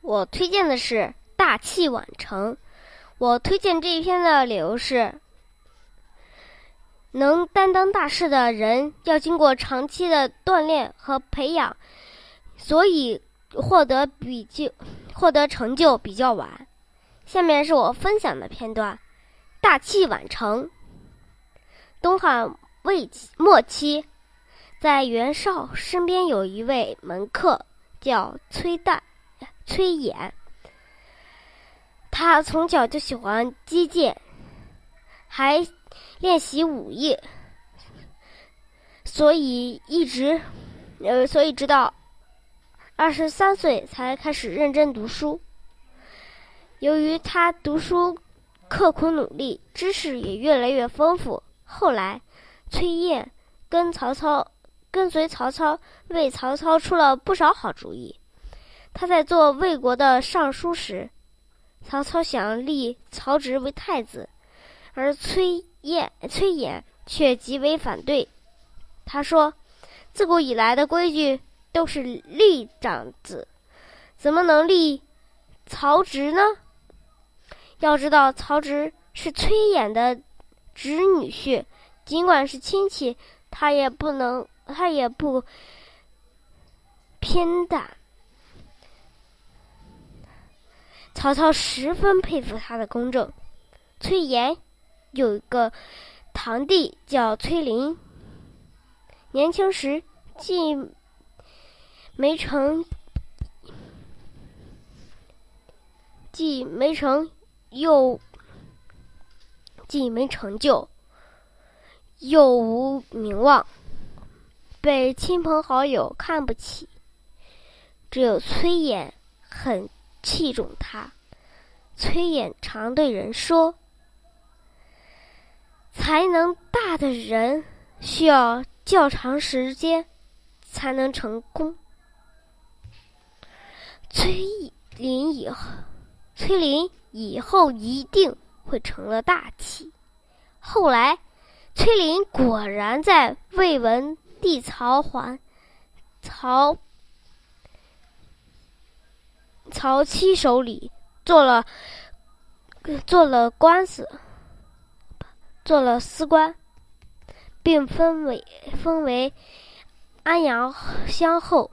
我推荐的是《大器晚成》。我推荐这一篇的理由是：能担当大事的人要经过长期的锻炼和培养，所以获得比较获得成就比较晚。下面是我分享的片段：大器晚成。东汉魏末期，在袁绍身边有一位门客，叫崔旦、崔琰。他从小就喜欢击剑，还练习武艺，所以一直，呃，所以直到二十三岁才开始认真读书。由于他读书刻苦努力，知识也越来越丰富。后来，崔琰跟曹操跟随曹操，为曹操出了不少好主意。他在做魏国的尚书时，曹操想立曹植为太子，而崔琰崔琰却极为反对。他说：“自古以来的规矩都是立长子，怎么能立曹植呢？要知道，曹植是崔琰的。”侄女婿，尽管是亲戚，他也不能，他也不偏袒。曹操十分佩服他的公正。崔琰有一个堂弟叫崔林，年轻时既没成，既没成，又。既没成就，又无名望，被亲朋好友看不起。只有崔琰很器重他。崔琰常对人说：“才能大的人需要较长时间才能成功。”崔林以后，崔林以后一定。会成了大器。后来，崔林果然在魏文帝曹桓、曹曹七手里做了做了官司，做了司官，并封为封为安阳乡侯。